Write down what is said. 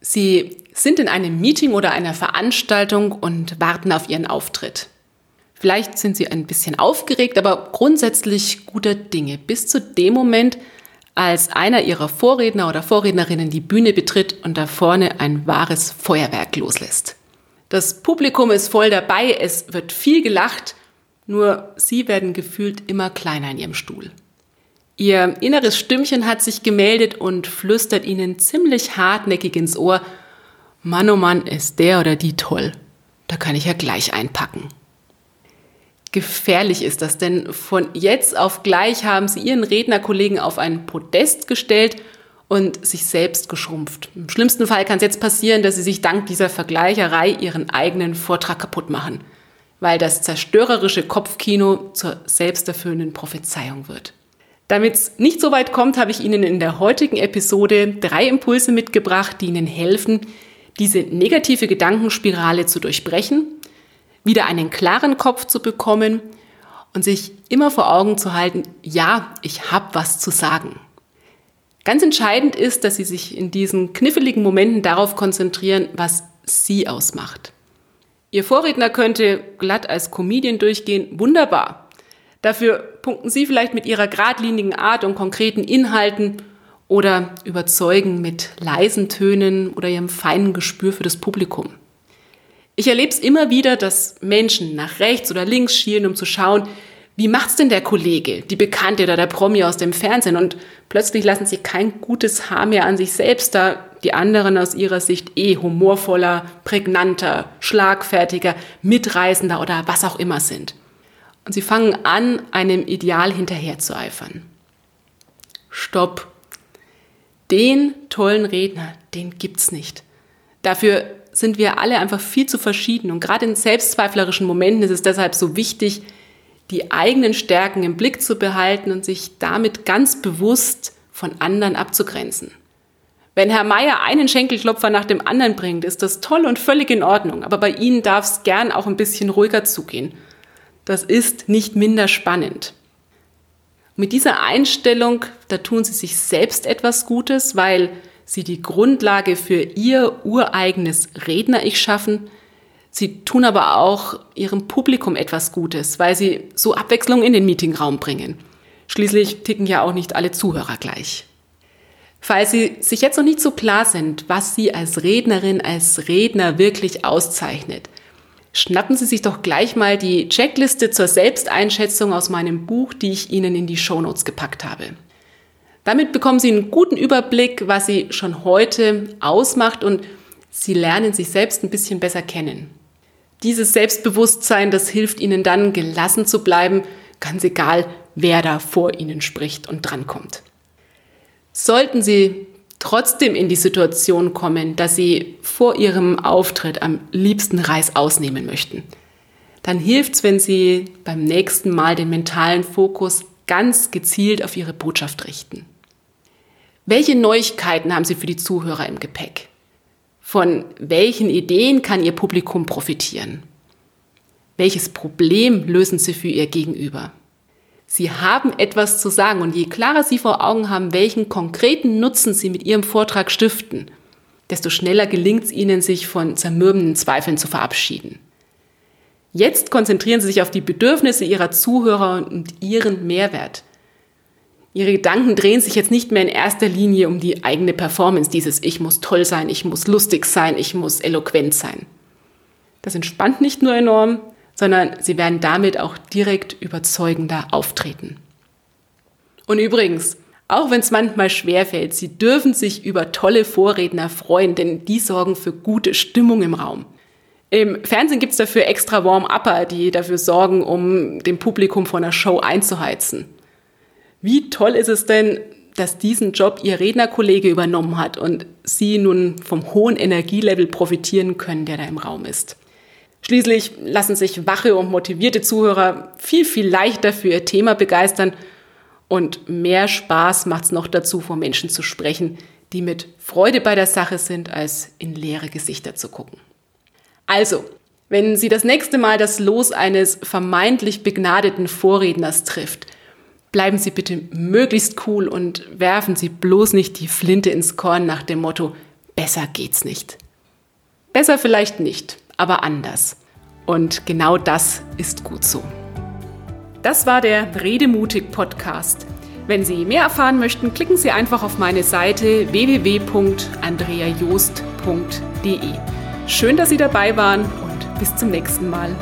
Sie sind in einem Meeting oder einer Veranstaltung und warten auf Ihren Auftritt. Vielleicht sind Sie ein bisschen aufgeregt, aber grundsätzlich guter Dinge bis zu dem Moment, als einer Ihrer Vorredner oder Vorrednerinnen die Bühne betritt und da vorne ein wahres Feuerwerk loslässt. Das Publikum ist voll dabei, es wird viel gelacht, nur Sie werden gefühlt immer kleiner in Ihrem Stuhl. Ihr inneres Stimmchen hat sich gemeldet und flüstert ihnen ziemlich hartnäckig ins Ohr, Mann oh Mann, ist der oder die toll. Da kann ich ja gleich einpacken. Gefährlich ist das, denn von jetzt auf gleich haben sie ihren Rednerkollegen auf ein Podest gestellt und sich selbst geschrumpft. Im schlimmsten Fall kann es jetzt passieren, dass sie sich dank dieser Vergleicherei ihren eigenen Vortrag kaputt machen, weil das zerstörerische Kopfkino zur selbsterfüllenden Prophezeiung wird. Damit es nicht so weit kommt, habe ich Ihnen in der heutigen Episode drei Impulse mitgebracht, die Ihnen helfen, diese negative Gedankenspirale zu durchbrechen, wieder einen klaren Kopf zu bekommen und sich immer vor Augen zu halten, ja, ich habe was zu sagen. Ganz entscheidend ist, dass Sie sich in diesen kniffligen Momenten darauf konzentrieren, was Sie ausmacht. Ihr Vorredner könnte glatt als Comedian durchgehen, wunderbar. Dafür punkten Sie vielleicht mit Ihrer geradlinigen Art und konkreten Inhalten oder überzeugen mit leisen Tönen oder Ihrem feinen Gespür für das Publikum. Ich erlebe es immer wieder, dass Menschen nach rechts oder links schielen, um zu schauen, wie macht's denn der Kollege, die Bekannte oder der Promi aus dem Fernsehen? Und plötzlich lassen sie kein gutes Haar mehr an sich selbst, da die anderen aus ihrer Sicht eh humorvoller, prägnanter, schlagfertiger, mitreißender oder was auch immer sind. Und sie fangen an, einem Ideal hinterherzueifern. Stopp. Den tollen Redner, den gibt's nicht. Dafür sind wir alle einfach viel zu verschieden. Und gerade in selbstzweiflerischen Momenten ist es deshalb so wichtig, die eigenen Stärken im Blick zu behalten und sich damit ganz bewusst von anderen abzugrenzen. Wenn Herr Meier einen Schenkelklopfer nach dem anderen bringt, ist das toll und völlig in Ordnung. Aber bei Ihnen darf es gern auch ein bisschen ruhiger zugehen das ist nicht minder spannend. Mit dieser Einstellung, da tun sie sich selbst etwas Gutes, weil sie die Grundlage für ihr ureigenes Redner-Ich schaffen. Sie tun aber auch ihrem Publikum etwas Gutes, weil sie so Abwechslung in den Meetingraum bringen. Schließlich ticken ja auch nicht alle Zuhörer gleich. Falls Sie sich jetzt noch nicht so klar sind, was Sie als Rednerin, als Redner wirklich auszeichnet, schnappen Sie sich doch gleich mal die Checkliste zur Selbsteinschätzung aus meinem Buch, die ich Ihnen in die Shownotes gepackt habe. Damit bekommen Sie einen guten Überblick, was Sie schon heute ausmacht und Sie lernen sich selbst ein bisschen besser kennen. Dieses Selbstbewusstsein, das hilft Ihnen dann, gelassen zu bleiben, ganz egal, wer da vor Ihnen spricht und drankommt. Sollten Sie trotzdem in die Situation kommen, dass sie vor ihrem Auftritt am liebsten Reis ausnehmen möchten, dann hilft es, wenn sie beim nächsten Mal den mentalen Fokus ganz gezielt auf ihre Botschaft richten. Welche Neuigkeiten haben Sie für die Zuhörer im Gepäck? Von welchen Ideen kann Ihr Publikum profitieren? Welches Problem lösen Sie für Ihr Gegenüber? Sie haben etwas zu sagen und je klarer Sie vor Augen haben, welchen konkreten Nutzen Sie mit Ihrem Vortrag stiften, desto schneller gelingt es Ihnen, sich von zermürbenden Zweifeln zu verabschieden. Jetzt konzentrieren Sie sich auf die Bedürfnisse Ihrer Zuhörer und Ihren Mehrwert. Ihre Gedanken drehen sich jetzt nicht mehr in erster Linie um die eigene Performance, dieses Ich muss toll sein, ich muss lustig sein, ich muss eloquent sein. Das entspannt nicht nur enorm, sondern sie werden damit auch direkt überzeugender auftreten. Und übrigens, auch wenn es manchmal schwerfällt, Sie dürfen sich über tolle Vorredner freuen, denn die sorgen für gute Stimmung im Raum. Im Fernsehen gibt es dafür extra Warm-Upper, die dafür sorgen, um dem Publikum von der Show einzuheizen. Wie toll ist es denn, dass diesen Job Ihr Rednerkollege übernommen hat und Sie nun vom hohen Energielevel profitieren können, der da im Raum ist. Schließlich lassen sich wache und motivierte Zuhörer viel, viel leichter für ihr Thema begeistern und mehr Spaß macht es noch dazu, vor Menschen zu sprechen, die mit Freude bei der Sache sind, als in leere Gesichter zu gucken. Also, wenn Sie das nächste Mal das Los eines vermeintlich begnadeten Vorredners trifft, bleiben Sie bitte möglichst cool und werfen Sie bloß nicht die Flinte ins Korn nach dem Motto, besser geht's nicht. Besser vielleicht nicht, aber anders. Und genau das ist gut so. Das war der Redemutig Podcast. Wenn Sie mehr erfahren möchten, klicken Sie einfach auf meine Seite www.andreajost.de. Schön, dass Sie dabei waren und bis zum nächsten Mal.